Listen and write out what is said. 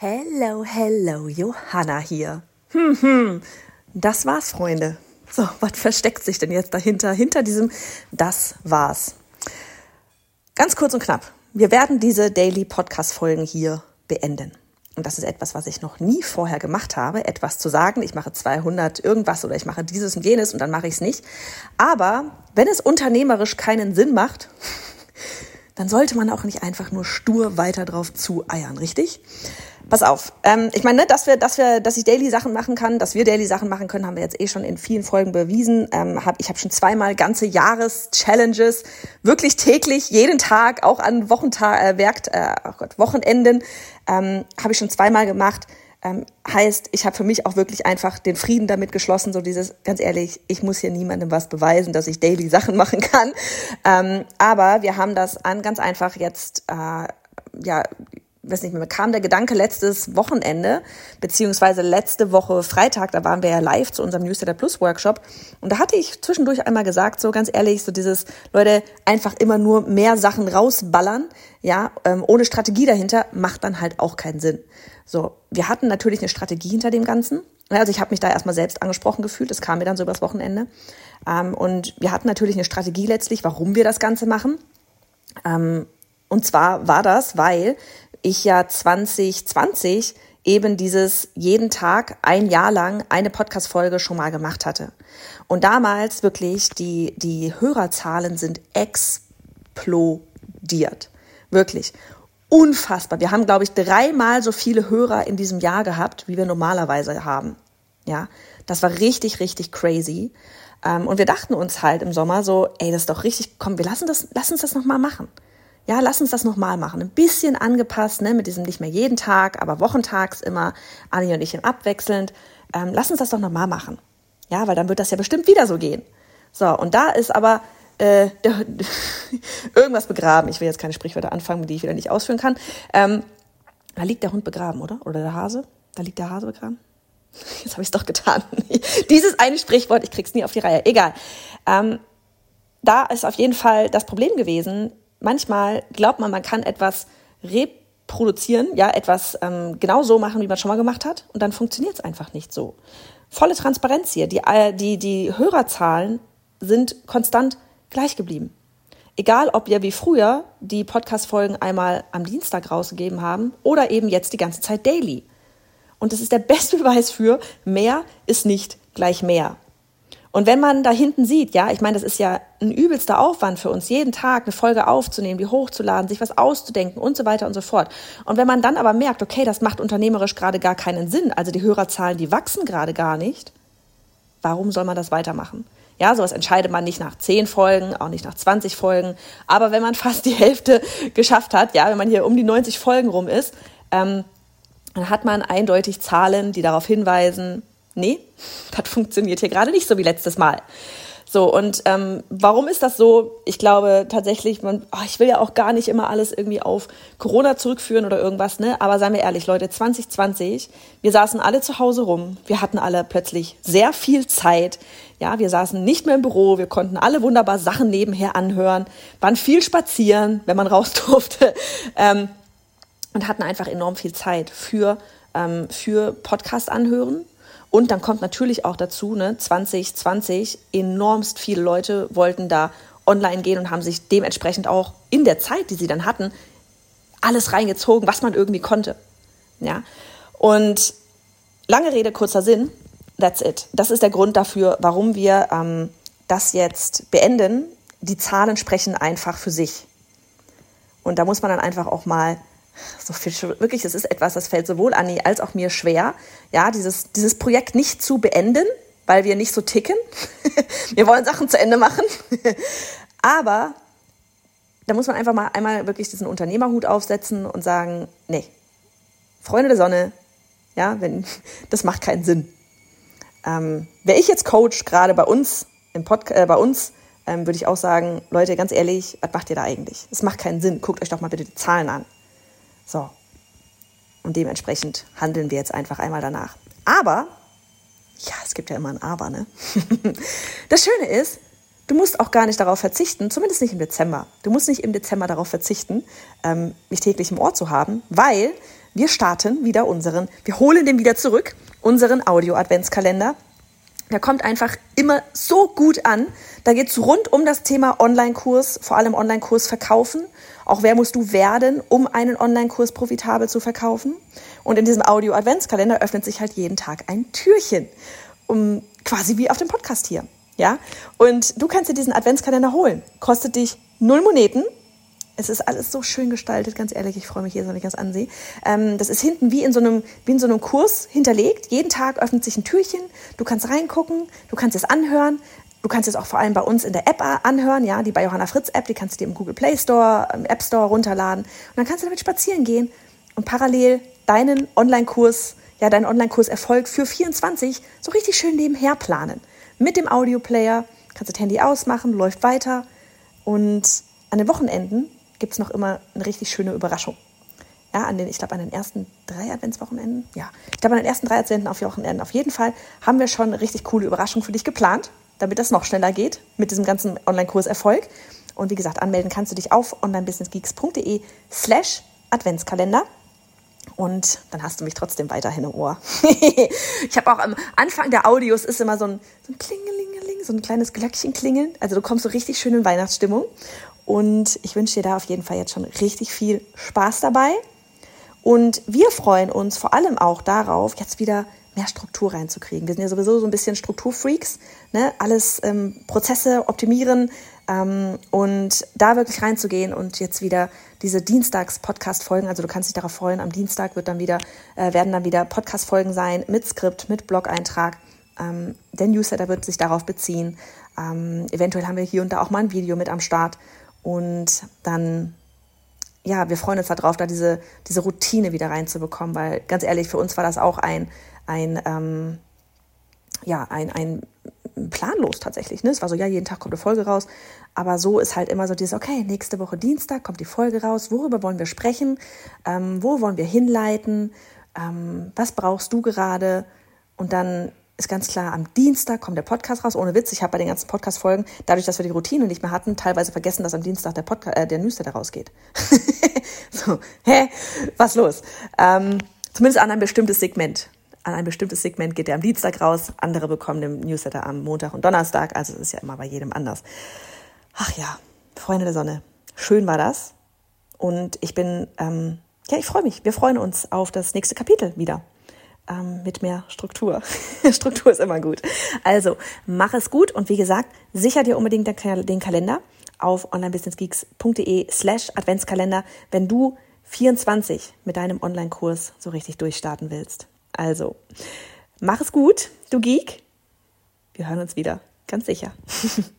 Hello, hello, Johanna hier. Hm, hm. Das war's, Freunde. So, was versteckt sich denn jetzt dahinter? Hinter diesem Das war's. Ganz kurz und knapp. Wir werden diese Daily Podcast Folgen hier beenden. Und das ist etwas, was ich noch nie vorher gemacht habe, etwas zu sagen, ich mache 200 irgendwas oder ich mache dieses und jenes und dann mache ich es nicht. Aber wenn es unternehmerisch keinen Sinn macht, dann sollte man auch nicht einfach nur stur weiter drauf zu eiern, richtig? Pass auf. Ähm, ich meine, ne, dass wir, dass wir, dass ich Daily Sachen machen kann, dass wir Daily Sachen machen können, haben wir jetzt eh schon in vielen Folgen bewiesen. Ähm, hab, ich habe schon zweimal ganze Jahres-Challenges, wirklich täglich, jeden Tag, auch an Wochentag, äh, Werk, äh, oh Gott, Wochenenden, ähm, habe ich schon zweimal gemacht. Ähm, heißt, ich habe für mich auch wirklich einfach den Frieden damit geschlossen, so dieses, ganz ehrlich, ich muss hier niemandem was beweisen, dass ich daily Sachen machen kann. Ähm, aber wir haben das an ganz einfach jetzt äh, ja weiß nicht mehr, kam der Gedanke letztes Wochenende, beziehungsweise letzte Woche Freitag, da waren wir ja live zu unserem Newsletter Plus Workshop. Und da hatte ich zwischendurch einmal gesagt, so ganz ehrlich, so dieses, Leute, einfach immer nur mehr Sachen rausballern, ja, ähm, ohne Strategie dahinter, macht dann halt auch keinen Sinn. So, wir hatten natürlich eine Strategie hinter dem Ganzen. Also ich habe mich da erstmal selbst angesprochen gefühlt, das kam mir dann so übers Wochenende. Ähm, und wir hatten natürlich eine Strategie letztlich, warum wir das Ganze machen. Ähm, und zwar war das, weil ich ja 2020 eben dieses jeden Tag ein Jahr lang eine Podcast-Folge schon mal gemacht hatte. Und damals wirklich die, die Hörerzahlen sind explodiert. Wirklich. Unfassbar. Wir haben, glaube ich, dreimal so viele Hörer in diesem Jahr gehabt, wie wir normalerweise haben. Ja, das war richtig, richtig crazy. Ähm, und wir dachten uns halt im Sommer so, ey, das ist doch richtig, komm, wir lassen das, lass uns das nochmal machen ja, lass uns das nochmal machen. Ein bisschen angepasst, ne, mit diesem nicht mehr jeden Tag, aber wochentags immer, Anni und ich im abwechselnd. Ähm, lass uns das doch nochmal machen. Ja, weil dann wird das ja bestimmt wieder so gehen. So, und da ist aber äh, irgendwas begraben. Ich will jetzt keine Sprichwörter anfangen, die ich wieder nicht ausführen kann. Ähm, da liegt der Hund begraben, oder? Oder der Hase? Da liegt der Hase begraben. Jetzt habe ich es doch getan. Dieses eine Sprichwort, ich krieg's nie auf die Reihe. Egal. Ähm, da ist auf jeden Fall das Problem gewesen, manchmal glaubt man, man kann etwas reproduzieren, ja, etwas ähm, genau so machen, wie man schon mal gemacht hat, und dann funktioniert es einfach nicht so. Volle Transparenz hier. Die, äh, die, die Hörerzahlen sind konstant gleich geblieben. Egal, ob wir wie früher die Podcast-Folgen einmal am Dienstag rausgegeben haben oder eben jetzt die ganze Zeit daily. Und das ist der beste Beweis für, mehr ist nicht gleich mehr. Und wenn man da hinten sieht, ja, ich meine, das ist ja ein übelster Aufwand für uns, jeden Tag eine Folge aufzunehmen, die hochzuladen, sich was auszudenken und so weiter und so fort. Und wenn man dann aber merkt, okay, das macht unternehmerisch gerade gar keinen Sinn, also die Hörerzahlen, die wachsen gerade gar nicht, warum soll man das weitermachen? Ja, sowas entscheidet man nicht nach zehn Folgen, auch nicht nach 20 Folgen. Aber wenn man fast die Hälfte geschafft hat, ja, wenn man hier um die 90 Folgen rum ist, ähm, dann hat man eindeutig Zahlen, die darauf hinweisen, nee, das funktioniert hier gerade nicht so wie letztes Mal. So, und ähm, warum ist das so? Ich glaube tatsächlich, man, oh, ich will ja auch gar nicht immer alles irgendwie auf Corona zurückführen oder irgendwas, ne? Aber seien wir ehrlich, Leute, 2020, wir saßen alle zu Hause rum, wir hatten alle plötzlich sehr viel Zeit. Ja, wir saßen nicht mehr im Büro, wir konnten alle wunderbar Sachen nebenher anhören, waren viel spazieren, wenn man raus durfte, ähm, und hatten einfach enorm viel Zeit für, ähm, für Podcast anhören, und dann kommt natürlich auch dazu, ne, 2020, enormst viele Leute wollten da online gehen und haben sich dementsprechend auch in der Zeit, die sie dann hatten, alles reingezogen, was man irgendwie konnte. Ja. Und lange Rede, kurzer Sinn, that's it. Das ist der Grund dafür, warum wir ähm, das jetzt beenden. Die Zahlen sprechen einfach für sich. Und da muss man dann einfach auch mal so viel, wirklich, es ist etwas, das fällt sowohl Anni als auch mir schwer, ja, dieses, dieses Projekt nicht zu beenden, weil wir nicht so ticken. wir wollen Sachen zu Ende machen. Aber da muss man einfach mal einmal wirklich diesen Unternehmerhut aufsetzen und sagen, nee, Freunde der Sonne, ja, wenn, das macht keinen Sinn. Ähm, Wäre ich jetzt Coach, gerade bei uns, im Pod, äh, bei uns, ähm, würde ich auch sagen, Leute, ganz ehrlich, was macht ihr da eigentlich? Es macht keinen Sinn. Guckt euch doch mal bitte die Zahlen an. So. Und dementsprechend handeln wir jetzt einfach einmal danach. Aber, ja, es gibt ja immer ein Aber, ne? Das Schöne ist, du musst auch gar nicht darauf verzichten, zumindest nicht im Dezember. Du musst nicht im Dezember darauf verzichten, ähm, mich täglich im Ohr zu haben, weil wir starten wieder unseren, wir holen den wieder zurück, unseren Audio-Adventskalender. Der kommt einfach immer so gut an. Da geht es rund um das Thema Online-Kurs, vor allem Online-Kurs verkaufen. Auch wer musst du werden, um einen Online-Kurs profitabel zu verkaufen? Und in diesem Audio-Adventskalender öffnet sich halt jeden Tag ein Türchen. Um, quasi wie auf dem Podcast hier. Ja? Und du kannst dir diesen Adventskalender holen. Kostet dich null Moneten es ist alles so schön gestaltet, ganz ehrlich. Ich freue mich jedes Mal, wenn ich das ansehe. Ähm, das ist hinten wie in, so einem, wie in so einem Kurs hinterlegt. Jeden Tag öffnet sich ein Türchen. Du kannst reingucken, du kannst es anhören. Du kannst es auch vor allem bei uns in der App anhören, ja, die bei Johanna Fritz App, die kannst du dir im Google Play Store, im App Store runterladen. Und dann kannst du damit spazieren gehen und parallel deinen Online-Kurs, ja, deinen Online-Kurs-Erfolg für 24 so richtig schön nebenher planen. Mit dem Audio-Player kannst du das Handy ausmachen, läuft weiter. Und an den Wochenenden gibt es noch immer eine richtig schöne Überraschung. Ja, an den, ich glaube, an den ersten drei Adventswochenenden. Ja, ich glaube, an den ersten drei Adventswochenenden auf jeden Fall haben wir schon eine richtig coole Überraschung für dich geplant, damit das noch schneller geht mit diesem ganzen Online-Kurs Erfolg. Und wie gesagt, anmelden kannst du dich auf onlinebusinessgeeks.de slash Adventskalender. Und dann hast du mich trotzdem weiterhin im Ohr. ich habe auch am Anfang der Audios ist immer so ein, so ein Klingelingeling, so ein kleines Glöckchen klingeln. Also du kommst so richtig schön in Weihnachtsstimmung. Und ich wünsche dir da auf jeden Fall jetzt schon richtig viel Spaß dabei. Und wir freuen uns vor allem auch darauf, jetzt wieder mehr Struktur reinzukriegen. Wir sind ja sowieso so ein bisschen Strukturfreaks, ne? alles ähm, Prozesse optimieren ähm, und da wirklich reinzugehen und jetzt wieder diese Dienstags-Podcast-Folgen, also du kannst dich darauf freuen, am Dienstag wird dann wieder, äh, werden dann wieder Podcast-Folgen sein mit Skript, mit Blog-Eintrag. Ähm, der Newsletter wird sich darauf beziehen. Ähm, eventuell haben wir hier und da auch mal ein Video mit am Start und dann, ja, wir freuen uns darauf, da diese, diese Routine wieder reinzubekommen, weil ganz ehrlich, für uns war das auch ein, ein, ähm, ja, ein, ein planlos tatsächlich. Ne? Es war so, ja, jeden Tag kommt eine Folge raus. Aber so ist halt immer so dieses, okay, nächste Woche Dienstag kommt die Folge raus. Worüber wollen wir sprechen? Ähm, wo wollen wir hinleiten? Ähm, was brauchst du gerade? Und dann ist ganz klar, am Dienstag kommt der Podcast raus. Ohne Witz, ich habe bei den ganzen Podcast-Folgen, dadurch, dass wir die Routine nicht mehr hatten, teilweise vergessen, dass am Dienstag der, Podcast, äh, der Newsletter rausgeht. so, hä? Was los? Ähm, zumindest an ein bestimmtes Segment. An ein bestimmtes Segment geht der am Dienstag raus, andere bekommen den Newsletter am Montag und Donnerstag. Also es ist ja immer bei jedem anders. Ach ja, Freunde der Sonne, schön war das. Und ich bin, ähm, ja, ich freue mich. Wir freuen uns auf das nächste Kapitel wieder ähm, mit mehr Struktur. Struktur ist immer gut. Also mach es gut und wie gesagt, sicher dir unbedingt den Kalender auf onlinebusinessgeeks.de slash Adventskalender, wenn du 24 mit deinem Online-Kurs so richtig durchstarten willst. Also, mach es gut, du Geek. Wir hören uns wieder, ganz sicher.